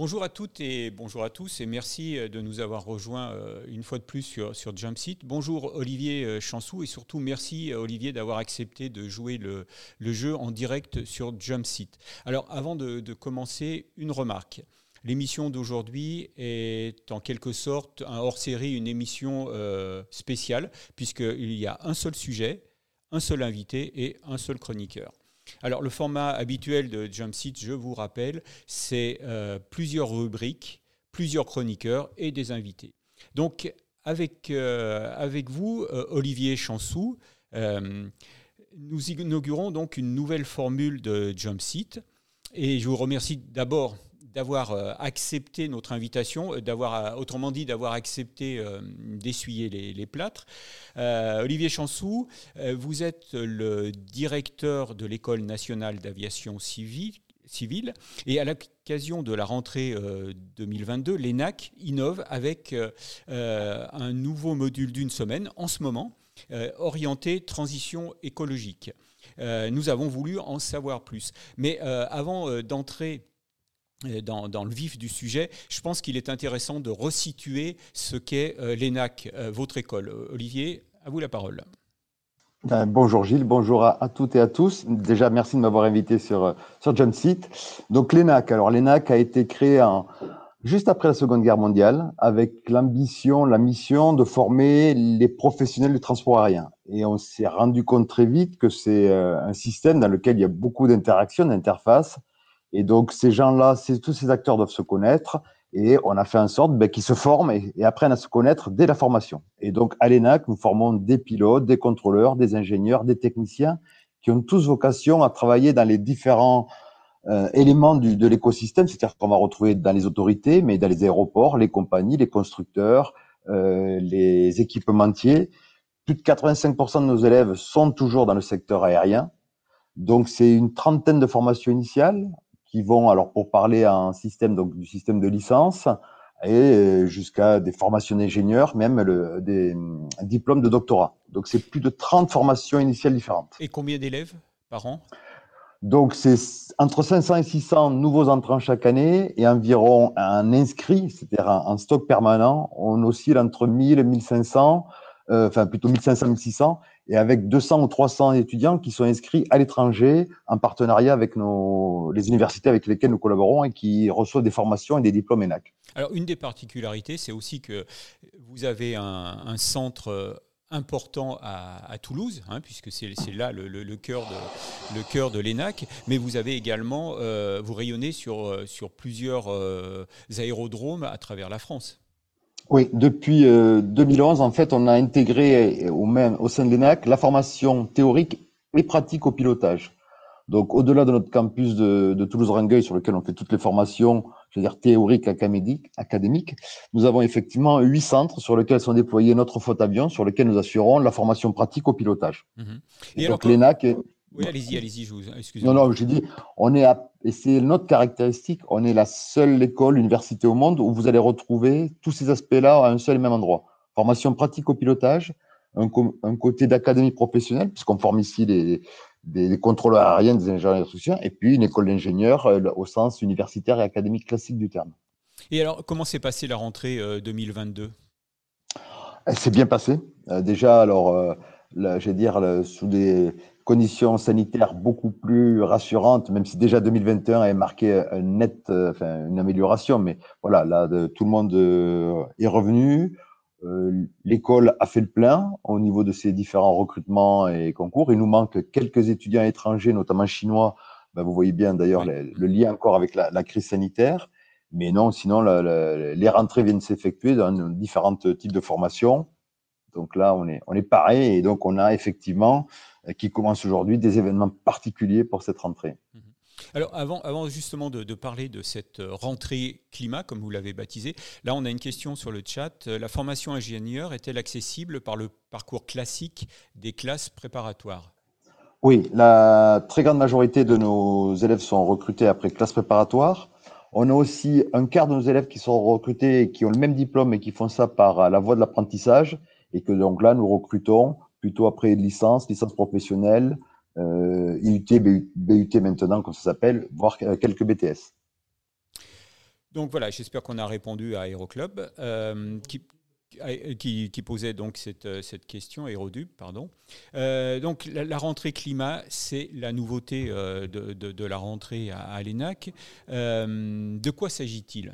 Bonjour à toutes et bonjour à tous et merci euh, de nous avoir rejoints euh, une fois de plus sur, sur Jumpseat. Bonjour Olivier euh, Chansou et surtout merci Olivier d'avoir accepté de jouer le, jeu en direct sur Jumpseat. Alors avant de, commencer, une remarque. L'émission d'aujourd'hui est en quelque sorte un hors-série, une émission spéciale puisqu'il y a un seul sujet, un seul invité et un seul chroniqueur. Alors, le format habituel de Jumpseat, je vous rappelle, c'est euh, plusieurs rubriques, plusieurs chroniqueurs et des invités. Donc, avec, euh, avec vous, euh, Olivier Chansou, nous inaugurons donc une nouvelle formule de Jumpseat. Et je vous remercie d'abord d'avoir euh, accepté notre invitation, euh, d'avoir, euh, autrement dit, d'avoir accepté d'essuyer les, plâtres. Olivier Chansou, vous êtes le directeur de l'École nationale d'aviation civile, civile. Et à l'occasion de la rentrée 2022, l'ENAC innove avec un nouveau module d'une semaine en ce moment, orienté transition écologique. nous avons voulu en savoir plus. Mais avant d'entrer dans, le vif du sujet, je pense qu'il est intéressant de resituer ce qu'est euh, l'ENAC, euh, votre école. Euh, Olivier, à vous la parole. Ben, bonjour Gilles, bonjour à, toutes et à tous. Déjà, merci de m'avoir invité sur, sur Jumpseat. Donc l'ENAC, alors l'ENAC a été créé juste après la Seconde Guerre mondiale avec l'ambition, la mission de former les professionnels du transport aérien. Et on s'est rendu compte très vite que c'est un système dans lequel il y a beaucoup d'interactions, d'interfaces, et donc, ces gens-là, tous ces acteurs doivent se connaître. Et on a fait en sorte ben, qu'ils se forment et, apprennent à se connaître dès la formation. Et donc, à l'ENAC, nous formons des pilotes, des contrôleurs, des ingénieurs, des techniciens qui ont tous vocation à travailler dans les différents euh, éléments du, de l'écosystème, c'est-à-dire qu'on va retrouver dans les autorités, mais dans les aéroports, les compagnies, les constructeurs, euh, les équipementiers. Plus de 85% de nos élèves sont toujours dans le secteur aérien. Donc, c'est une trentaine de formations initiales qui vont, alors pour parler à un système, donc du système de licence, et euh, jusqu'à des formations d'ingénieurs, même le, des diplômes de doctorat. Donc c'est plus de 30 formations initiales différentes. Et combien d'élèves par an? Donc, c'est entre 500 et 600 nouveaux entrants chaque année et environ un inscrit, c'est-à-dire un, stock permanent. On oscille entre 1000 et 1500, euh, enfin plutôt 1500 1600 et avec 200 ou 300 étudiants qui sont inscrits à l'étranger en partenariat avec les universités avec lesquelles nous collaborons et qui reçoivent des formations et des diplômes ENAC. Alors, une des particularités, c'est aussi que vous avez un, centre euh, important à, Toulouse, hein, puisque c'est là le, cœur de, l'ENAC, mais vous avez également, euh, vous rayonnez sur, euh, sur plusieurs aérodromes à travers la France. Oui, depuis 2011, euh, en fait, on a intégré au, même, au sein de l'ENAC la formation théorique et pratique au pilotage. Donc, au-delà de notre campus de, de Toulouse-Rangueil, sur lequel on fait toutes les formations, je veux dire théoriques, académiques, nous avons effectivement huit centres sur lesquels sont déployés notre faute avion, sur lesquels nous assurons la formation pratique au pilotage. Mhm. Et, donc, l'ENAC oui, allez-y, allez-y, je vous excusez. Non, non, j'ai dit, on est à, et c'est notre caractéristique, on est la seule école, université au monde où vous allez retrouver tous ces aspects-là à un seul et même endroit. Formation pratique au pilotage, un, un côté d'académie professionnelle, puisqu'on forme ici des, des, contrôleurs aériens, des ingénieurs d'instruction, et puis une école d'ingénieurs euh, au sens universitaire et académique classique du terme. Et alors, comment s'est passée la rentrée 2022 Elle s'est bien passée. Euh, déjà, alors, euh, je vais dire, sous des conditions sanitaires beaucoup plus rassurantes, même si déjà 2021 a marqué un net, euh, enfin, une amélioration, mais voilà, là, tout le monde euh, est revenu. Euh, l'école a fait le plein au niveau de ses différents recrutements et concours. Il nous manque quelques étudiants étrangers, notamment chinois. Ben, vous voyez bien d'ailleurs le, lien encore avec la, crise sanitaire. Mais non, sinon, les rentrées viennent s'effectuer dans différents types de formations. Donc là, on est, on est pareil et donc on a effectivement, euh, qui commence aujourd'hui, des événements particuliers pour cette rentrée. Mhm. Alors avant, avant justement de, parler de cette euh, rentrée climat, comme vous l'avez baptisé, là on a une question sur le chat. Euh, la formation ingénieur est-elle accessible par le parcours classique des classes préparatoires? Oui, la très grande majorité de nos élèves sont recrutés après classe préparatoire. On a aussi un quart de nos élèves qui sont recrutés qui ont le même diplôme et qui font ça par la voie de l'apprentissage et que donc là, nous recrutons plutôt après licence, licence professionnelle, euh, IUT, BUT maintenant, comme ça s'appelle, voire quelques BTS. Donc voilà, j'espère qu'on a répondu à Aéroclub, qui, qui, posait donc cette, cette question, Aérodub, pardon. donc la, rentrée climat, c'est la nouveauté de, de, la rentrée à, l'ENAC. de quoi s'agit-il?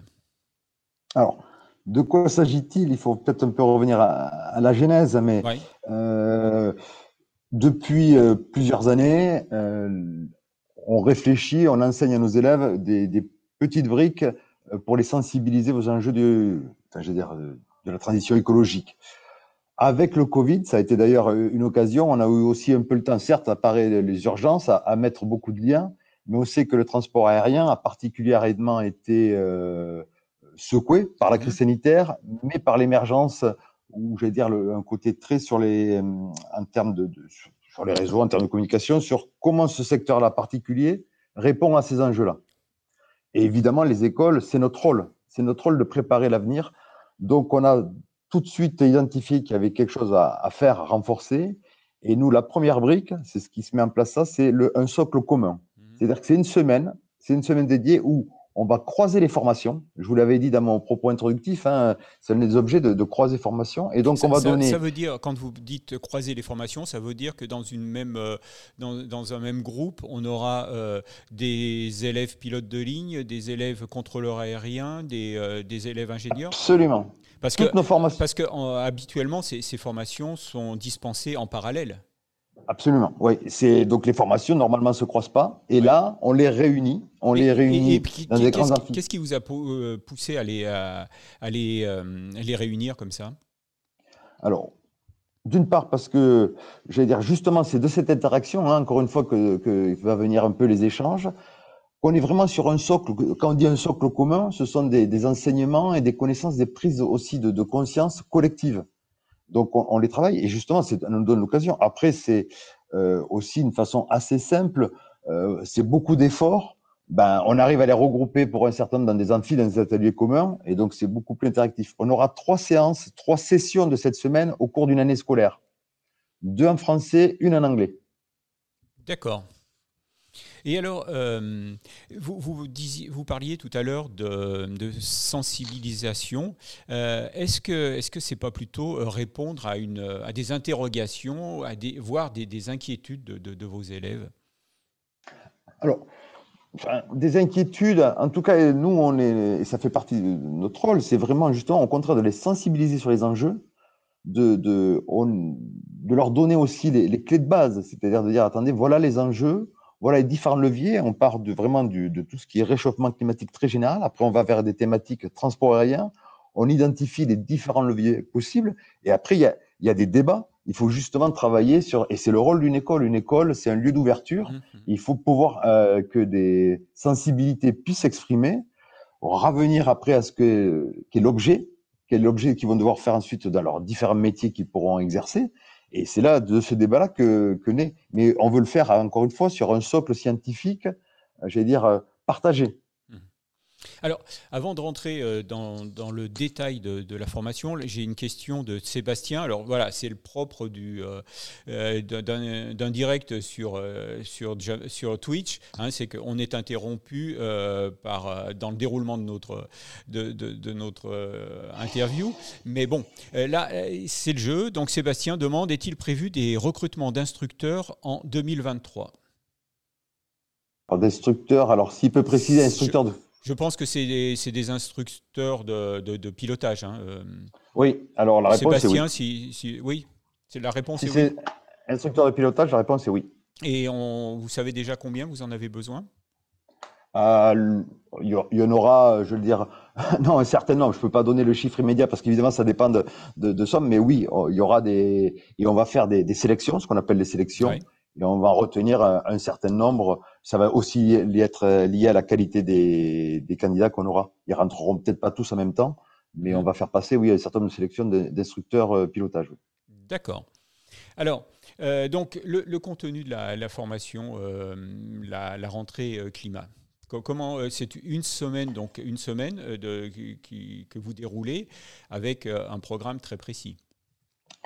Alors, de quoi s'agit-il? Il faut peut-être un peu revenir à, la genèse, mais euh, depuis euh, plusieurs années, euh, on réfléchit, on enseigne à nos élèves des, petites briques pour les sensibiliser aux enjeux de, dire, de la transition écologique. Avec le Covid, ça a été d'ailleurs une occasion, on a eu aussi un peu le temps, certes, à parer les urgences, à, mettre beaucoup de liens, mais on sait que le transport aérien a particulièrement été secoué par la crise mhm. sanitaire, mais par l'émergence, ou j'allais dire un côté très sur les, en termes de, sur les réseaux, en termes de communication, sur comment ce secteur-là particulier répond à ces enjeux-là. Et évidemment, les écoles, c'est notre rôle. C'est notre rôle de préparer l'avenir. Donc, on a tout de suite identifié qu'il y avait quelque chose à, faire, à renforcer. Et nous, la première brique, c'est ce qui se met en place, ça, c'est un socle commun. Mhm. C'est-à-dire que c'est une semaine, c'est une semaine dédiée où on va croiser les formations. Je vous l'avais dit dans mon propos introductif, hein, c'est un des objets de, croiser formations. Et donc, on va donner. Ça veut dire, quand vous dites croiser les formations, ça veut dire que dans, une même, euh, dans, un même groupe, on aura euh, des élèves pilotes de ligne, des élèves contrôleurs aériens, des, euh, des élèves ingénieurs Absolument. Parce Toutes que, nos formations. Parce que habituellement, ces, ces formations sont dispensées en parallèle. Absolument, oui. C'est donc les formations normalement se croisent pas, et là on les réunit, on les réunit dans des grands Qu'est-ce qui vous a euh, poussé à les, à, les, euh, les réunir comme ça? Alors, d'une part parce que, j'allais dire justement, c'est de cette interaction, hein, encore une fois, que, que, va venir un peu les échanges, qu'on est vraiment sur un socle. Quand on dit un socle commun, ce sont des, des enseignements et des connaissances, des prises aussi de, de conscience collective. Donc, on, les travaille et justement, ça nous donne l'occasion. Après, c'est euh, aussi une façon assez simple. Euh, c'est beaucoup d'efforts. Ben, on arrive à les regrouper pour un certain nombre dans des amphis, dans des ateliers communs, et donc c'est beaucoup plus interactif. On aura trois séances, trois sessions de cette semaine au cours d'une année scolaire. Deux en français, une en anglais. D'accord. Et alors, euh, vous, vous, parliez tout à l'heure de, sensibilisation. Euh, est-ce que est-ce que c'est pas plutôt euh, répondre à une à des interrogations, à des voire des, inquiétudes de, vos élèves? Alors. des inquiétudes, en tout cas, nous, on est, et ça fait partie de notre rôle, c'est vraiment justement au contraire de les sensibiliser sur les enjeux, de, de, de leur donner aussi les, les clés de base, c'est-à-dire de dire, attendez, voilà les enjeux, voilà les différents leviers. On part de, vraiment de tout ce qui est réchauffement climatique très général. Après, on va vers des thématiques transport aérien. On identifie les différents leviers possibles. Et après, il y a, il y a des débats. Il faut justement travailler sur, et c'est le rôle d'une école. Une école, c'est un lieu d'ouverture. Mmh, mmh. Il faut pouvoir euh, que des sensibilités puissent s'exprimer, revenir après à ce que qu'est l'objet, quel est l'objet qu'ils vont devoir faire ensuite dans leurs différents métiers qu'ils pourront exercer. Et c'est là, de ce débat-là, que, que naît. Mais on veut le faire, encore une fois, sur un socle scientifique, euh, j'allais dire, euh, partagé. Alors, avant de rentrer euh, dans, le détail de, la formation, j'ai une question de Sébastien. Alors voilà, c'est le propre du, euh, euh, d'un, direct sur, sur, sur Twitch. Hein, c'est qu'on est interrompu par, dans le déroulement de notre, de, de notre interview. Mais bon, là, c'est le jeu. Donc Sébastien demande, est-il prévu des recrutements d'instructeurs en 2023 D'instructeurs, alors s'il peut préciser, instructeurs de je pense que c'est des, instructeurs de, pilotage. Hein, euh. Oui, alors la réponse est oui. Si, oui, c'est la réponse si c'est Instructeur de pilotage, la réponse est oui. Et vous savez déjà combien vous en avez besoin? Euh, il y en aura, je veux dire, non, certainement, je ne peux pas donner le chiffre immédiat parce qu'évidemment, ça dépend de, de, somme, mais oui, il y aura des, et on va faire des, sélections, ce qu'on appelle des sélections, et on va retenir un, certain nombre. Ça va aussi être lié à la qualité des, des candidats qu'on aura. Ils rentreront peut-être pas tous en même temps, mais on va faire passer, oui, un certain nombre de sélections d'instructeurs euh, pilotage. D'accord. Alors, euh, donc le, contenu de la, formation, euh, la, rentrée climat. Comment c'est une semaine donc une semaine de, qui, que vous déroulez avec un programme très précis?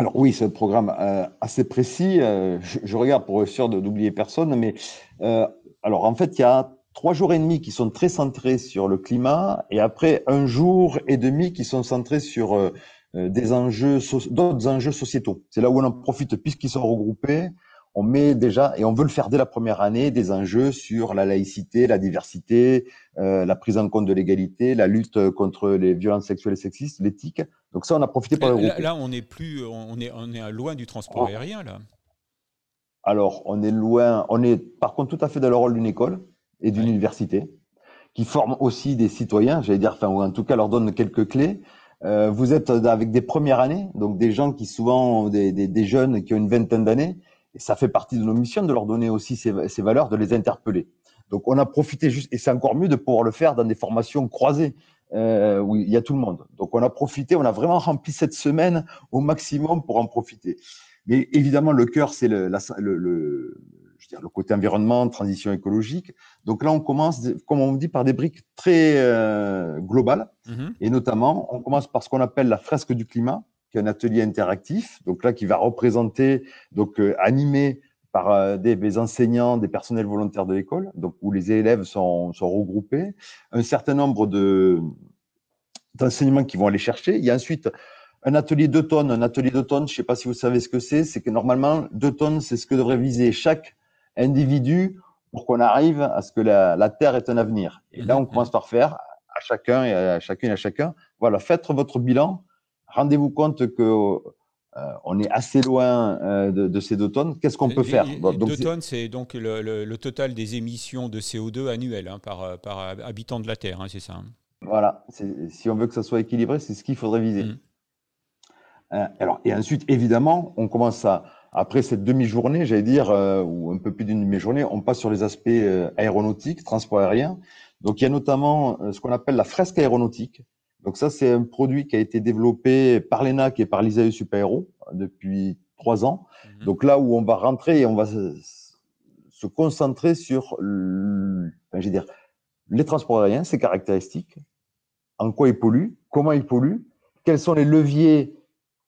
Alors oui, c'est un programme euh, assez précis. Euh, je, regarde pour être sûr d'oublier personne, mais euh, alors en fait, il y a trois jours et demi qui sont très centrés sur le climat et après un jour et demi qui sont centrés sur euh, euh, des enjeux, d'autres enjeux sociétaux. C'est là où on en profite puisqu'ils sont regroupés. On met déjà, et on veut le faire dès la première année, des enjeux sur la laïcité, la diversité, euh, la prise en compte de l'égalité, la lutte contre les violences sexuelles et sexistes, l'éthique. Donc ça, on a profité pour le là, là, on est plus, on est, on est loin du transport oh. aérien là. Alors, on est loin, on est par contre tout à fait dans le rôle d'une école et d'une université, qui forment aussi des citoyens, j'allais dire, enfin, ou en tout cas leur donne quelques clés. Euh, vous êtes avec des premières années, donc des gens qui souvent, des, des, des jeunes qui ont une vingtaine d'années, et ça fait partie de nos missions de leur donner aussi ces, ces, valeurs, de les interpeller. Donc on a profité juste, et c'est encore mieux de pouvoir le faire dans des formations croisées, euh, où il y a tout le monde. Donc on a profité, on a vraiment rempli cette semaine au maximum pour en profiter. Mais évidemment, le cœur, c'est le, le, le, le côté environnement, transition écologique. Donc là, on commence, comme on dit, par des briques très euh, globales. Mm-hmm. Et notamment, on commence par ce qu'on appelle la fresque du climat, qui est un atelier interactif. Donc là, qui va représenter, donc euh, animé par euh, des, des, enseignants, des personnels volontaires de l'école, donc où les élèves sont, sont regroupés, un certain nombre de d'enseignements qui vont aller chercher. Il y a ensuite un atelier d'automne. Un atelier d'automne, je ne sais pas si vous savez ce que c'est, c'est que normalement, deux tonnes, c'est ce que devrait viser chaque individu pour qu'on arrive à ce que la, la, Terre est un avenir. Et là, on commence par faire à chacun et à chacune et à chacun, voilà, faites votre bilan, rendez-vous compte que euh, on est assez loin euh, de, de, ces deux tonnes. Qu'est-ce qu'on peut faire donc, Deux tonnes, c'est donc le, le, le, total des émissions de CO2 annuelles hein, par, par, habitant de la Terre, hein, c'est ça hein. Voilà, si on veut que ça soit équilibré, c'est ce qu'il faudrait viser. Euh, alors, et ensuite, évidemment, on commence à, après cette demi-journée, j'allais dire, euh, ou un peu plus d'une demi-journée, on passe sur les aspects euh, aéronautiques, transport aérien. Donc, il y a notamment ce qu'on appelle la fresque aéronautique. Donc, ça, c'est un produit qui a été développé par l'ENAC et par l'ISAE Super depuis trois ans. Mhm. Donc, là où on va rentrer et on va se, se concentrer sur, le, enfin, dire, les transports aériens, ses caractéristiques, en quoi ils polluent, comment ils polluent, quels sont les leviers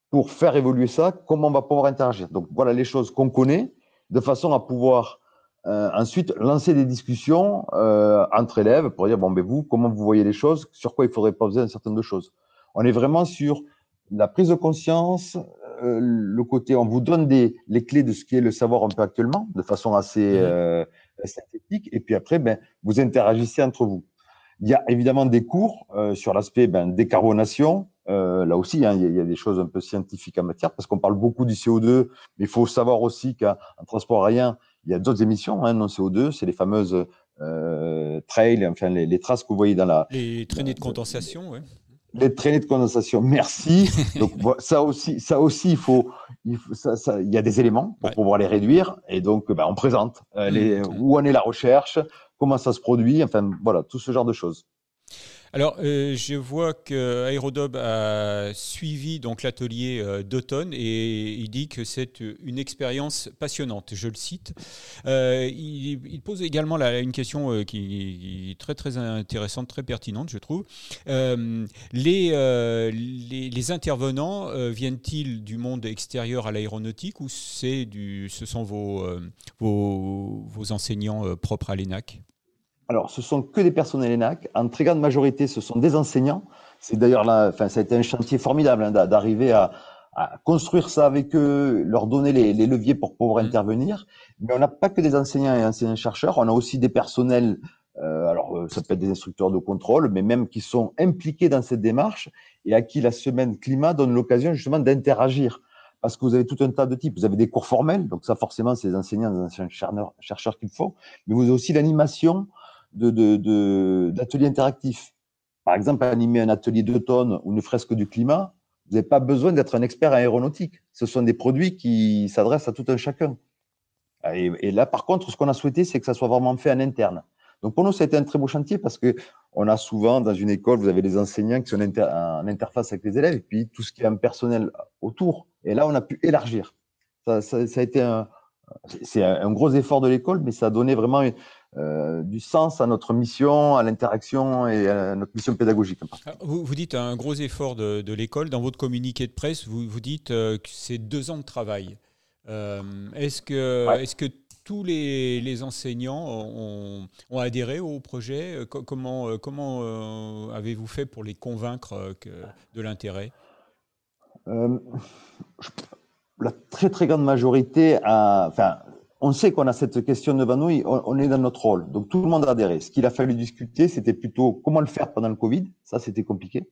pour faire évoluer ça, comment on va pouvoir interagir. Donc voilà les choses qu'on connaît, de façon à pouvoir euh, ensuite lancer des discussions euh, entre élèves pour dire bon ben vous comment vous voyez les choses, sur quoi il faudrait poser un certain nombre de choses. On est vraiment sur la prise de conscience, euh, le côté on vous donne des les clés de ce qui est le savoir un peu actuellement, de façon assez mmh. synthétique, et puis après ben vous interagissez entre vous. Il y a évidemment des cours sur l'aspect ben, décarbonation, euh, là aussi, hein, il, y a, des choses un peu scientifiques en matière, parce qu'on parle beaucoup du CO2, mais il faut savoir aussi qu'en transport aérien, il y a d'autres émissions hein, non CO2, c'est les fameuses euh, trails, enfin les, les, traces que vous voyez dans la... Les traînées de condensation, oui. Les traînées de condensation, merci. donc ça aussi, ça aussi, il faut, il, faut, ça, ça, il y a des éléments pour ouais. pouvoir les réduire, et donc ben, on présente euh, les, mmh. où en est la recherche, comment ça se produit, enfin voilà, tout ce genre de choses. Alors, euh, je vois que Aerodob a suivi donc l'atelier euh, d'automne et il dit que c'est une expérience passionnante. Je le cite. Euh, il, pose également une question qui, est très très intéressante, très pertinente, je trouve. Les, intervenants viennent-ils du monde extérieur à l'aéronautique ou c'est ce sont vos, vos enseignants propres à l'ENAC? Alors, ce sont que des personnels ENAC. En très grande majorité, ce sont des enseignants. C'est d'ailleurs là, enfin, ça a été un chantier formidable hein, d'arriver à, à, construire ça avec eux, leur donner les, les leviers pour pouvoir mmh. intervenir. Mais on n'a pas que des enseignants et enseignants-chercheurs. On a aussi des personnels. Euh, alors, euh, ça peut être des instructeurs de contrôle, mais même qui sont impliqués dans cette démarche et à qui la semaine climat donne l'occasion justement d'interagir. Parce que vous avez tout un tas de types. Vous avez des cours formels, donc ça forcément, c'est les enseignants, les enseignants chercheurs qu'il faut. Mais vous avez aussi l'animation d'ateliers de, interactifs. Par exemple, animer un atelier d'automne ou une fresque du climat, vous n'avez pas besoin d'être un expert aéronautique. Ce sont des produits qui s'adressent à tout un chacun. Et, là, par contre, ce qu'on a souhaité, c'est que ça soit vraiment fait en interne. Donc pour nous, été un très beau chantier parce que on a souvent dans une école, vous avez des enseignants qui sont en, interface avec les élèves et puis tout ce qui est un personnel autour. Et là, on a pu élargir. Ça, a été un, c'est un gros effort de l'école, mais ça a donné vraiment euh, du sens à notre mission, à l'interaction et à notre mission pédagogique. Vous, vous dites un gros effort de, de l'école. Dans votre communiqué de presse, vous, vous dites euh, que c'est deux ans de travail. Euh, est-ce que, ouais. est que tous les, enseignants ont, adhéré au projet? Comment, comment avez-vous fait pour les convaincre de l'intérêt? La très très grande majorité a, enfin, on sait qu'on a cette question devant nous, on, est dans notre rôle. Donc tout le monde a adhéré. Ce qu'il a fallu discuter, c'était plutôt comment le faire pendant le Covid. Ça, c'était compliqué.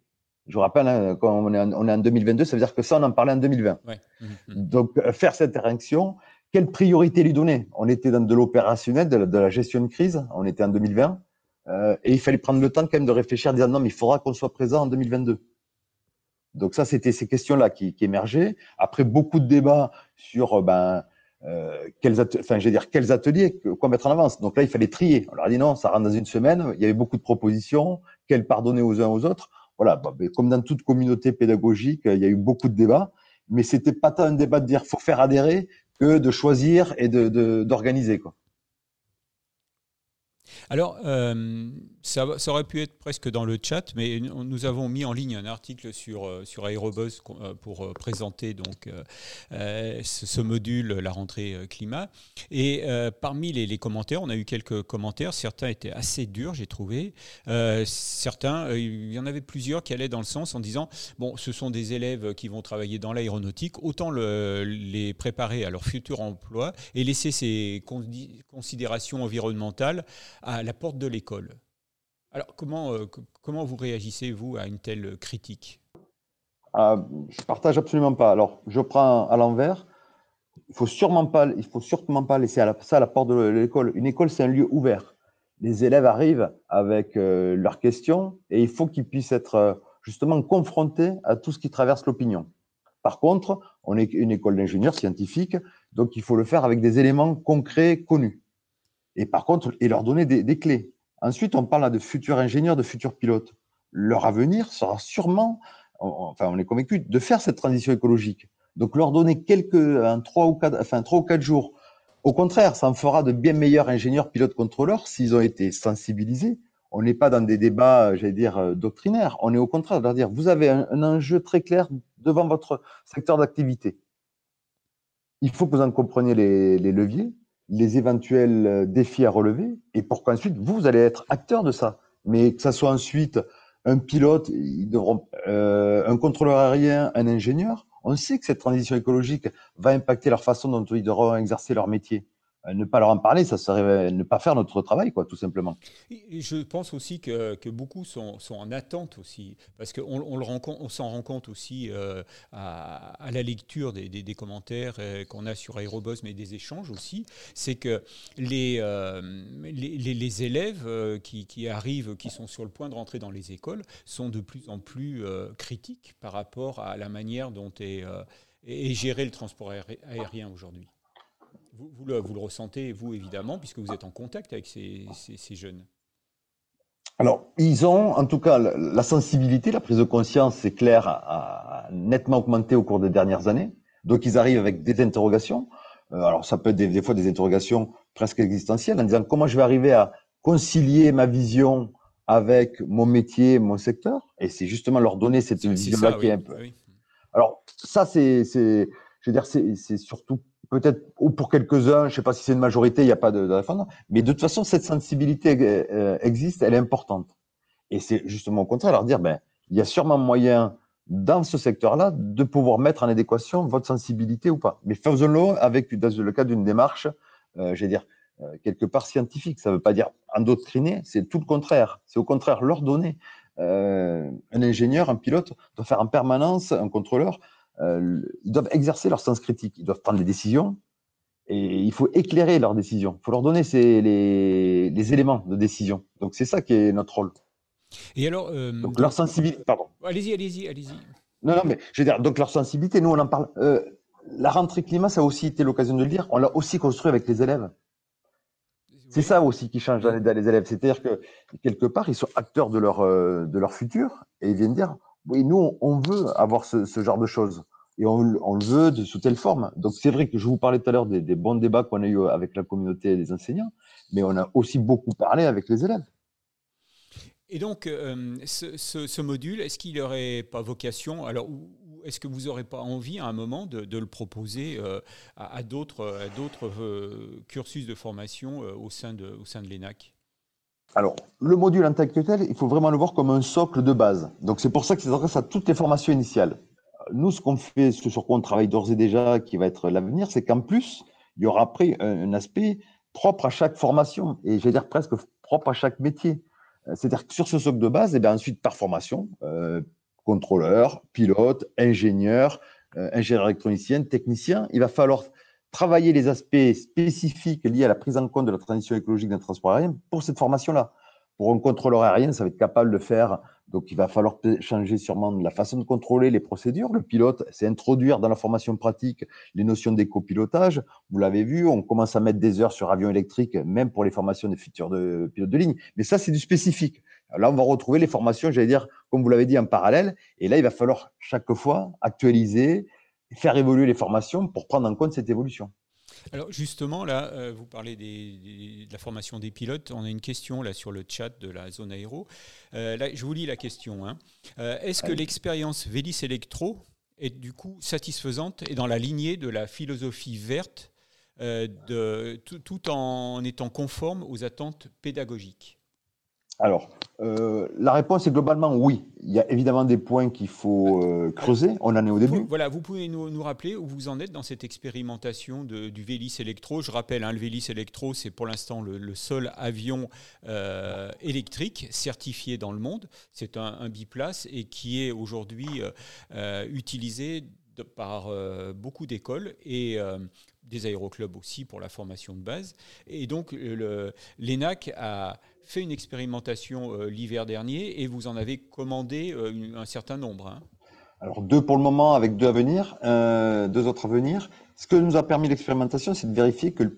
Je vous rappelle, hein, quand on est, en, 2022, ça veut dire que ça, on en parlait en 2020. Mmh, mmh. Donc euh, faire cette interaction, quelle priorité lui donner? On était dans de l'opérationnel, de, la gestion de crise. On était en 2020. Euh, et il fallait prendre le temps quand même de réfléchir, de dire non, mais il faudra qu'on soit présent en 2022. Donc ça, c'était ces questions-là qui, qui, émergeaient. Après beaucoup de débats sur euh, ben, euh, quels, enfin, je dire, quels ateliers, quoi mettre en avance? Donc là, il fallait trier. On leur a dit non, ça rentre dans une semaine. Il y avait beaucoup de propositions, quelles pardonner aux uns aux autres? Voilà, bah, comme dans toute communauté pédagogique, il y a eu beaucoup de débats, mais c'était pas tant un débat de dire faut faire adhérer que de choisir et de d'organiser quoi. Alors, euh, ça, aurait pu être presque dans le chat, mais nous avons mis en ligne un article sur, euh, sur Aérobuzz euh, pour présenter donc, ce, module, la rentrée climat. Et parmi les, commentaires, on a eu quelques commentaires. Certains étaient assez durs, j'ai trouvé. certains, il y en avait plusieurs qui allaient dans le sens en disant bon, ce sont des élèves qui vont travailler dans l'aéronautique, autant le, les préparer à leur futur emploi et laisser ces considérations environnementales à la porte de l'école. Alors, comment, euh, comment vous réagissez, vous, à une telle critique? Ah, Je partage absolument pas. Alors, je prends à l'envers. Il faut sûrement pas, il faut sûrement pas laisser ça à la porte de l'école. Une école, c'est un lieu ouvert. Les élèves arrivent avec euh, leurs questions et il faut qu'ils puissent être euh, justement confrontés à tout ce qui traverse l'opinion. Par contre, on est une école d'ingénieurs scientifiques, donc il faut le faire avec des éléments concrets, connus. Et par contre, et leur donner des clés. Ensuite, on parle de futurs ingénieurs, de futurs pilotes. Leur avenir sera sûrement, enfin, on est convaincu, de faire cette transition écologique. Donc, leur donner quelques, trois ou quatre, enfin, trois ou quatre jours. Au contraire, ça en fera de bien meilleurs ingénieurs, pilotes, contrôleurs s'ils ont été sensibilisés. On n'est pas dans des débats, j'allais dire, euh, doctrinaires. On est au contraire de leur dire, vous avez un, un enjeu très clair devant votre secteur d'activité. Il faut que vous en compreniez les leviers, les éventuels euh, défis à relever et pour qu'ensuite vous, allez être acteur de ça. Mais que ça soit ensuite un pilote, euh, un contrôleur aérien, un ingénieur, on sait que cette transition écologique va impacter leur façon dont ils devront exercer leur métier. Euh, ne pas leur en parler, ça serait ne pas faire notre travail, quoi, tout simplement. je pense aussi que, beaucoup sont, en attente aussi, parce qu'on s'en rend compte aussi euh, à, la lecture des, commentaires euh, qu'on a sur Aérobus, mais des échanges aussi, c'est que les, les, les, élèves qui, qui, arrivent, qui sont sur le point de rentrer dans les écoles, sont de plus en plus critiques par rapport à la manière dont est, est géré le transport aérien aujourd'hui. Vous, le, ressentez, vous, évidemment, puisque vous êtes en contact avec ces, jeunes. Alors, ils ont, en tout cas, la sensibilité, la prise de conscience, c'est clair, a, nettement augmenté au cours des dernières années. Donc, ils arrivent avec des interrogations. Euh, alors, ça peut être des, fois des interrogations presque existentielles, en disant comment je vais arriver à concilier ma vision avec mon métier, mon secteur? Et c'est justement leur donner cette vision-là qui est un peu. Alors, ça, c'est, je veux dire, c'est surtout peut-être ou pour quelques-uns, je ne sais pas si c'est une majorité, il n'y a pas de, de mais de toute façon, cette sensibilité euh, existe, elle est importante. Et c'est justement au contraire, leur dire, ben, il y a sûrement moyen dans ce secteur-là de pouvoir mettre en adéquation votre sensibilité ou pas. Mais faisons-le avec, dans le cadre d'une démarche, euh, je vais dire, euh, quelque part scientifique. Ça ne veut pas dire endoctriner, c'est tout le contraire. C'est au contraire leur donner. Euh, un ingénieur, un pilote doit faire en permanence, un contrôleur, euh, ils doivent exercer leur sens critique, ils doivent prendre des décisions et il faut éclairer leurs décisions. Il faut leur donner les, éléments de décision. Donc c'est ça qui est notre rôle. Et alors, euh, donc leur sensibilité, pardon. Allez-y, allez-y, allez-y. Non, non, mais je veux dire, donc leur sensibilité, nous on en parle. Euh, la rentrée climat, ça a aussi été l'occasion de le dire. On l'a aussi construit avec les élèves. C'est ça aussi qui change dans les, élèves. C'est-à-dire que quelque part, ils sont acteurs de leur de leur futur et ils viennent dire oui, nous, on veut avoir ce, genre de choses. Et on, le veut de, sous telle forme. Donc, c'est vrai que je vous parlais tout à l'heure des, bons débats qu'on a eu avec la communauté des enseignants, mais on a aussi beaucoup parlé avec les élèves. Et donc, euh, ce, module, est-ce qu'il n'aurait pas vocation, alors, est-ce que vous n'aurez pas envie à un moment de, le proposer à, d'autres cursus de formation au sein de, au sein de l'ENAC? Alors, le module en tant que tel, il faut vraiment le voir comme un socle de base. Donc, c'est pour ça qu'il s'adresse à toutes les formations initiales. Nous, ce qu'on fait, ce sur quoi on travaille d'ores et déjà, qui va être l'avenir, c'est qu'en plus, il y aura après un, aspect propre à chaque formation, et je vais dire presque propre à chaque métier. Euh, c'est-à-dire que sur ce socle de base, et eh bien ensuite, par formation, euh, contrôleur, pilote, ingénieur, euh, ingénieur électronicien, technicien, il va falloir travailler les aspects spécifiques liés à la prise en compte de la transition écologique d'un transport aérien pour cette formation-là. Pour un contrôleur aérien, ça va être capable de faire, donc il va falloir changer sûrement la façon de contrôler les procédures. Le pilote, c'est introduire dans la formation pratique les notions d'éco-pilotage. Vous l'avez vu, on commence à mettre des heures sur avion électrique, même pour les formations des futurs pilotes de ligne. Mais ça, c'est du spécifique. Là, on va retrouver les formations, j'allais dire, comme vous l'avez dit, en parallèle. Et là, il va falloir chaque fois actualiser, faire évoluer les formations pour prendre en compte cette évolution. Alors justement, là, euh, vous parlez de la formation des pilotes. On a une question là sur le chat de la zone aéro. Euh, là, je vous lis la question. Hein. Euh, est-ce que l'expérience Vélis Electro est du coup satisfaisante et dans la lignée de la philosophie verte, de, tout en étant conforme aux attentes pédagogiques? Alors, euh, la réponse est globalement oui. Il y a évidemment des points qu'il faut euh, creuser. On en est au début. Voilà, vous pouvez nous, rappeler où vous en êtes dans cette expérimentation du Vélis Electro. Je rappelle, hein, le Vélis Electro, c'est pour l'instant le, seul avion euh, électrique certifié dans le monde. C'est un, biplace et qui est aujourd'hui utilisé par beaucoup d'écoles et des aéroclubs aussi pour la formation de base. Et donc, l'ENAC a fait une expérimentation euh, l'hiver dernier et vous en avez commandé euh, un certain nombre. Hein. Alors deux pour le moment avec deux à venir, euh, deux autres à venir. Ce que nous a permis l'expérimentation, c'est de vérifier que,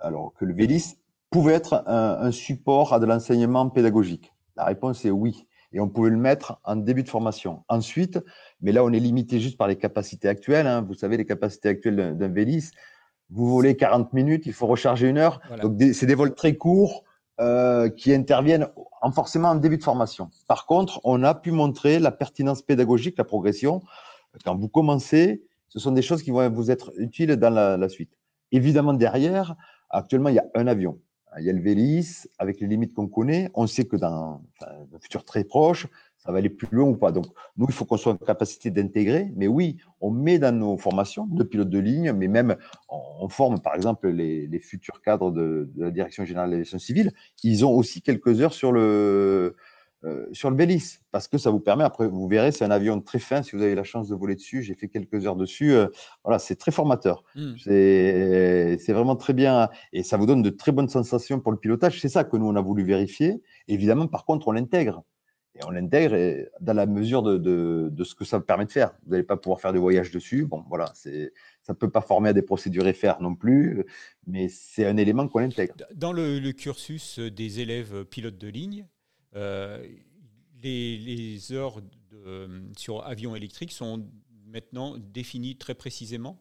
alors, que le Vélis pouvait être un, support à de l'enseignement pédagogique. La réponse est oui. Et on pouvait le mettre en début de formation. Ensuite, mais là on est limité juste par les capacités actuelles. Hein. Vous savez, les capacités actuelles d'un Vélis, vous volez 40 minutes, il faut recharger une heure. Donc c'est des vols très courts euh, qui interviennent en forcément en début de formation. Par contre, on a pu montrer la pertinence pédagogique, la progression. Quand vous commencez, ce sont des choses qui vont vous être utiles dans la, suite. Évidemment, derrière, actuellement, il y a un avion. Il y a le Vélis, avec les limites qu'on connaît. On sait que dans un futur très proche, ça va aller plus loin ou pas. Donc, nous, il faut qu'on soit en capacité d'intégrer. Mais oui, on met dans nos formations de pilotes de ligne, mais même on, forme, par exemple, les, futurs cadres de, la Direction générale de l'aviation civile. Ils ont aussi quelques heures sur le, euh, sur le Bélis, parce que ça vous permet, après, vous verrez, c'est un avion très fin. Si vous avez la chance de voler dessus, j'ai fait quelques heures dessus. Euh, voilà, c'est très formateur. Hmm. C'est vraiment très bien. Et ça vous donne de très bonnes sensations pour le pilotage. C'est ça que nous, on a voulu vérifier. Évidemment, par contre, on l'intègre et on l'intègre dans la mesure de, de, ce que ça permet de faire. Vous n'allez pas pouvoir faire des voyages dessus. Bon, voilà, c'est, ça ne peut pas former à des procédures FR non plus, mais c'est un élément qu'on intègre. Dans le, cursus des élèves pilotes de ligne, euh, les, les, heures sur avion électrique sont maintenant définies très précisément?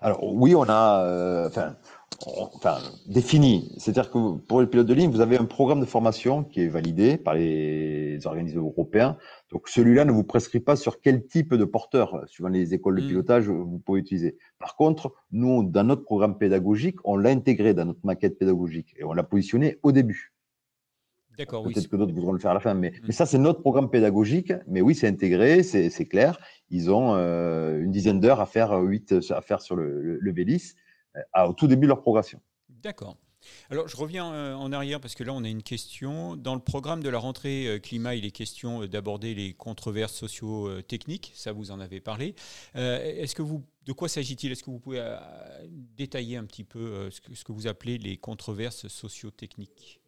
Alors oui, on a, euh, enfin, enfin, défini. C'est-à-dire que pour les pilotes de ligne, vous avez un programme de formation qui est validé par les organismes européens. Donc celui-là ne vous prescrit pas sur quel type de porteur, suivant les écoles de mm. pilotage, vous pouvez utiliser. Par contre, nous, dans notre programme pédagogique, on l'a intégré dans notre maquette pédagogique et on l'a positionné au début. D'accord, oui. Peut-être que d'autres voudront le faire à la fin, mais, mm. mais ça, c'est notre programme pédagogique. Mais oui, c'est intégré, c'est clair. Ils ont euh, une dizaine d'heures à faire, 8 à faire sur le, le, Bélis au tout début de leur progression. D'accord. Alors, je reviens euh, en arrière parce que là, on a une question. Dans le programme de la rentrée euh, climat, il est question euh, d'aborder les controverses socio-techniques. Ça, vous en avez parlé. Est-ce que vous, de quoi s'agit-il? Est-ce que vous pouvez détailler un petit peu ce que, ce que vous appelez les controverses socio-techniques?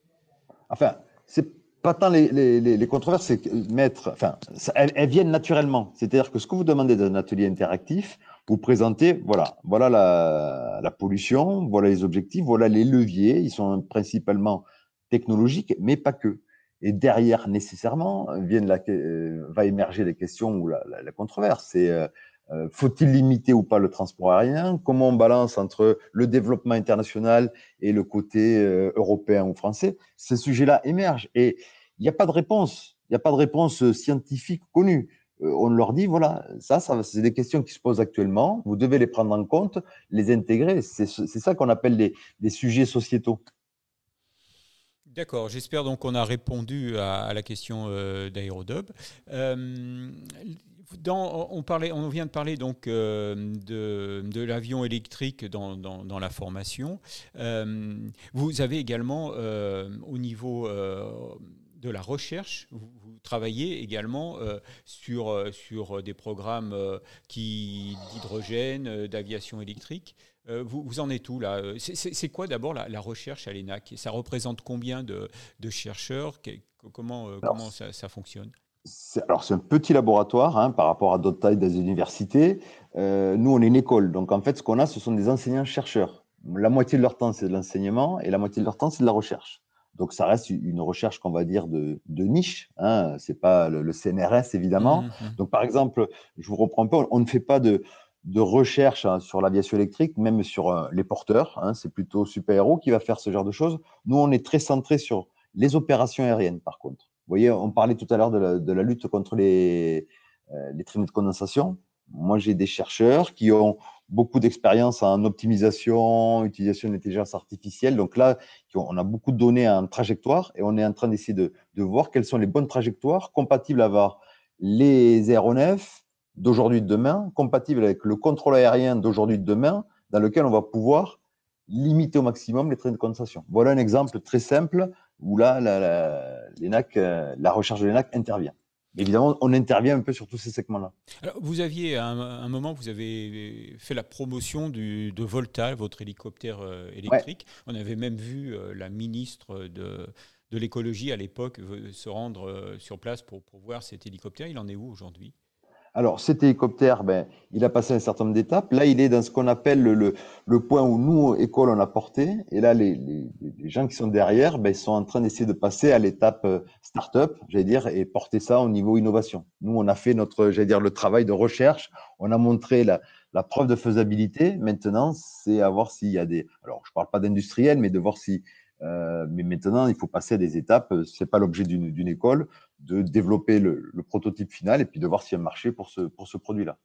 Enfin, c'est pas tant les, les, les, controverses, c'est mettre. Enfin, elles, elles, viennent naturellement. C'est-à-dire que ce que vous demandez d'un atelier interactif, vous présentez, voilà, voilà la, pollution, voilà les objectifs, voilà les leviers. Ils sont principalement technologiques, mais pas que. Et derrière, nécessairement, viennent euh, va émerger les questions ou la, controverse. Euh, euh, faut-il limiter ou pas le transport aérien? Comment on balance entre le développement international et le côté européen ou français? Ces sujets-là émergent et il n'y a pas de réponse. Il n'y a pas de réponse scientifique connue. On leur dit, voilà, ça, c'est des questions qui se posent actuellement, vous devez les prendre en compte, les intégrer. C'est ça qu'on appelle des sujets sociétaux. D'accord, j'espère donc qu'on a répondu à, la question euh. Euh, on, on vient de parler donc euh, de, l'avion électrique dans, la formation. vous avez également au niveau de la recherche, vous, travaillez également sur, sur des programmes qui d'hydrogène, d'aviation électrique. Euh, vous, en êtes où là? Euh, C'est quoi d'abord la, recherche à l'ENAC? Ça représente combien de, chercheurs? Comment, euh, comment ça, fonctionne? alors, c'est un petit laboratoire hein, par rapport à d'autres tailles des universités. nous, on est une école. Donc, en fait, ce qu'on a, ce sont des enseignants-chercheurs. La moitié de leur temps, c'est de l'enseignement et la moitié de leur temps, c'est de la recherche. Donc, ça reste une recherche qu'on va dire de, niche. Hein. Ce n'est pas le, CNRS, évidemment. Mmh, mmh. Donc, par exemple, je vous reprends un peu, on ne fait pas de, de recherche hein, sur l'aviation électrique, même sur euh, les porteurs. Hein, c'est plutôt Super Héros qui va faire ce genre de choses. Nous, on est très centré sur les opérations aériennes, par contre. Vous voyez, on parlait tout à l'heure de, la lutte contre les, euh, les traînées de condensation. Moi, j'ai des chercheurs qui ont beaucoup d'expérience en optimisation, utilisation de l'intelligence artificielle. Donc là, on a beaucoup de données en trajectoire et on est en train d'essayer de, voir quelles sont les bonnes trajectoires compatibles avec les aéronefs, d'aujourd'hui de demain, compatible avec le contrôle aérien d'aujourd'hui de demain, dans lequel on va pouvoir limiter au maximum les trains de condensation. Voilà un exemple très simple où là, la, euh, la recherche de l'ENAC intervient. Évidemment, on intervient un peu sur tous ces segments-là. vous aviez, à un, moment, vous avez fait la promotion du, de Volta, votre hélicoptère euh, électrique. On avait même vu euh, la ministre de, de l'écologie à l'époque se rendre sur place pour, pour voir cet hélicoptère. Il en est où aujourd'hui? Alors, cet hélicoptère, ben, il a passé un certain nombre d'étapes. Là, il est dans ce qu'on appelle le, le, point où nous, école, on a porté. Et là, les, les, gens qui sont derrière, ben, ils sont en train d'essayer de passer à l'étape euh, start-up, j'allais dire, et porter ça au niveau innovation. Nous, on a fait notre, j'allais dire, le travail de recherche. On a montré la, la preuve de faisabilité. Maintenant, c'est à voir s'il y a des. Alors, je parle pas d'industriel, mais de voir si euh, mais maintenant, il faut passer à des étapes. Ce n'est pas l'objet d'une école de développer le, prototype final et puis de voir s'il y a un marché pour ce, pour ce produit-là.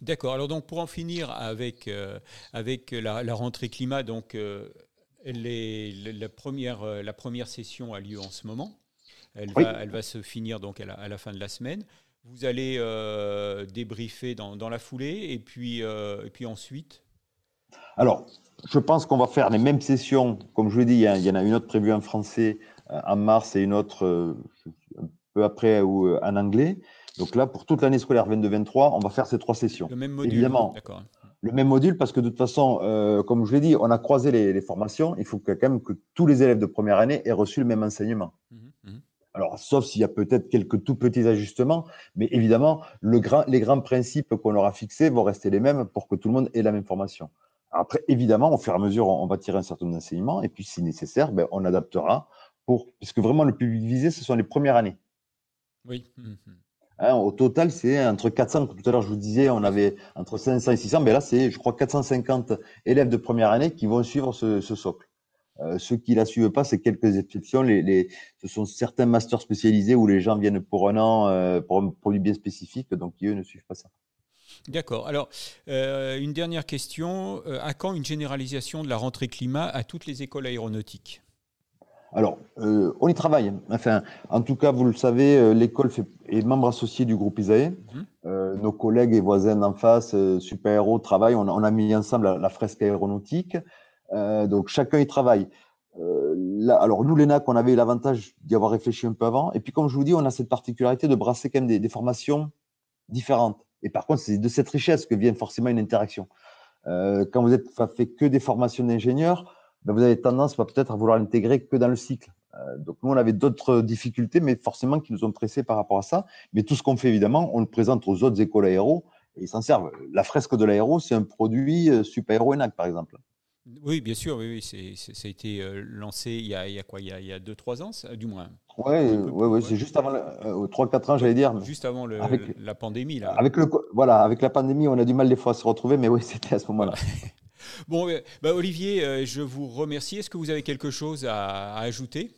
D'accord. Alors donc pour en finir avec, euh, avec la, rentrée climat, donc euh, la, première, la première session a lieu en ce moment. Elle, va, elle va se finir donc à la, à la, fin de la semaine. Vous allez débriefer dans, dans, la foulée et puis, et puis ensuite? Alors, je pense qu'on va faire les mêmes sessions. Comme je vous l'ai dit, il y, en a une autre prévue en français euh, en mars et une autre euh, un peu après ou euh, en anglais. Donc là, pour toute l'année scolaire 22-23, on va faire ces trois sessions. Le même module. Évidemment. Le même module parce que de toute façon, comme je l'ai dit, on a croisé les, formations. Il faut quand même que tous les élèves de première année aient reçu le même enseignement. Mmh mmh Alors, sauf s'il y a peut-être quelques tout petits ajustements, mais évidemment, le grand, les grands principes qu'on leur a fixés vont rester les mêmes pour que tout le monde ait la même formation. Après, évidemment, au fur et à mesure, on, va tirer un certain nombre d'enseignements, et puis si nécessaire, ben, on adaptera pour, puisque vraiment le public visé, ce sont les premières années. Oui. Mmh, mmh. Hein, au total, c'est entre 400, tout à l'heure je vous disais, on avait entre 500 et 600, mais là c'est, je crois, 450 élèves de première année qui vont suivre ce, socle. Euh, ceux qui ne la suivent pas, c'est quelques exceptions. Les, les, ce sont certains masters spécialisés où les gens viennent pour un an, euh, pour un produit bien spécifique, donc eux ne suivent pas ça. D'accord. Alors, euh, une dernière question. Euh, à quand une généralisation de la rentrée climat à toutes les écoles aéronautiques? Alors, euh, on y travaille. Enfin, en tout cas, vous le savez, l'école est membre associé du groupe ISAE. Mhm. nos collègues et voisins en face, Super Héros, travaillent. On a, mis ensemble la, fresque aéronautique. donc, chacun y travaille. alors, nous, l'ENAC, on avait l'avantage d'y avoir réfléchi un peu avant. Et puis, comme je vous dis, on a cette particularité de brasser quand même des formations différentes. Et par contre, c'est de cette richesse que vient forcément une interaction. Euh, quand vous êtes fait que des formations d'ingénieurs, ben vous avez tendance peut-être à vouloir l'intégrer que dans le cycle. Euh, donc nous, on avait d'autres difficultés, mais forcément qui nous ont pressés par rapport à ça. Mais tout ce qu'on fait, évidemment, on le présente aux autres écoles aéro et ils s'en servent. La fresque de l'aéro, c'est un produit euh, super ENAC, par exemple. Oui, bien sûr, oui, oui ça a été lancé il y a, il y a quoi? Il y a 2-3 ans, du moins oui, ouais, ouais, c'est juste avant, euh, 3-4 ans, j'allais dire. Juste avant le, la pandémie. Là. Avec, le, voilà, avec la pandémie, on a du mal des fois à se retrouver, mais oui, c'était à ce moment-là. bon, euh, bah, Olivier, euh, je vous remercie. Est-ce que vous avez quelque chose à, ajouter?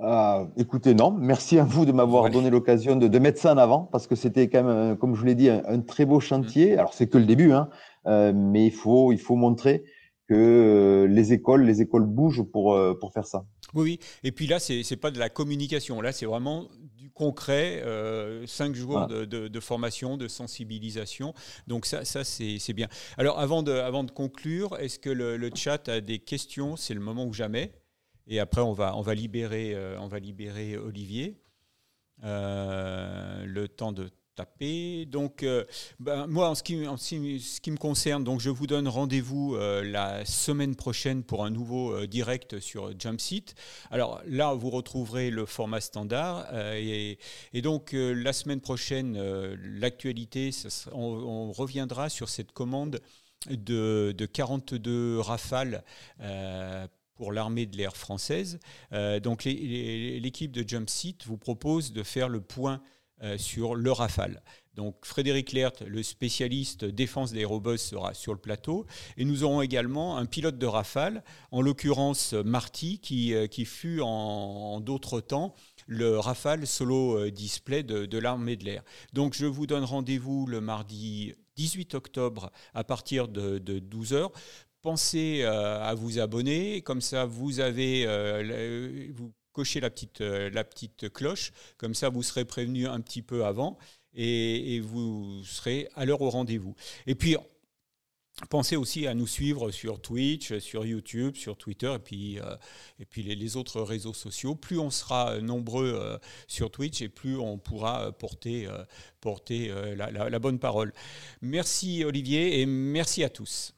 Euh, écoutez, non. Merci à vous de m'avoir donné l'occasion de, mettre ça en avant parce que c'était quand même, comme je vous l'ai dit, un, très beau chantier. Mm. Alors, c'est que le début, hein, euh, mais il faut, il faut montrer que euh, les écoles, les écoles bougent pour, pour faire ça. Oui, oui. Et puis là, c'est n'est pas de la communication. Là, c'est vraiment du concret. cinq jours de, formation, de sensibilisation. Donc ça, ça c'est bien. Alors, avant de, avant de conclure, est-ce que le, le chat a des questions? C'est le moment ou jamais. Et après, on va, on va, libérer, euh, on va libérer Olivier. Euh, le temps de Donc, euh, ben, moi, en ce, qui, me concerne, donc, je vous donne rendez-vous la semaine prochaine pour un nouveau direct sur Jumpseat. Alors là, vous retrouverez le format standard. Et, donc, la semaine prochaine, l'actualité, on, reviendra sur cette commande de, de 42 rafales pour l'armée de l'air française. Euh, donc l'équipe de Jump Seat vous propose de faire le point euh, sur le Rafale. Donc Frédéric Lert, le spécialiste défense d'aérobus, sera sur le plateau. Et nous aurons également un pilote de Rafale, en l'occurrence Marty, qui, euh, qui fut en, d'autres temps le Rafale solo display de, l'armée de l'air. Donc je vous donne rendez-vous le mardi 18 octobre à partir de, de 12h pensez euh, à vous abonner, comme ça vous avez, euh, vous cochez la petite, euh, la petite cloche, comme ça vous serez prévenu un petit peu avant et, vous serez à l'heure au rendez-vous. Et puis, Pensez aussi à nous suivre sur Twitch, sur YouTube, sur Twitter et puis, et puis les, autres réseaux sociaux. Plus on sera nombreux sur Twitch et plus on pourra porter, porter la bonne parole. Merci Olivier et merci à tous.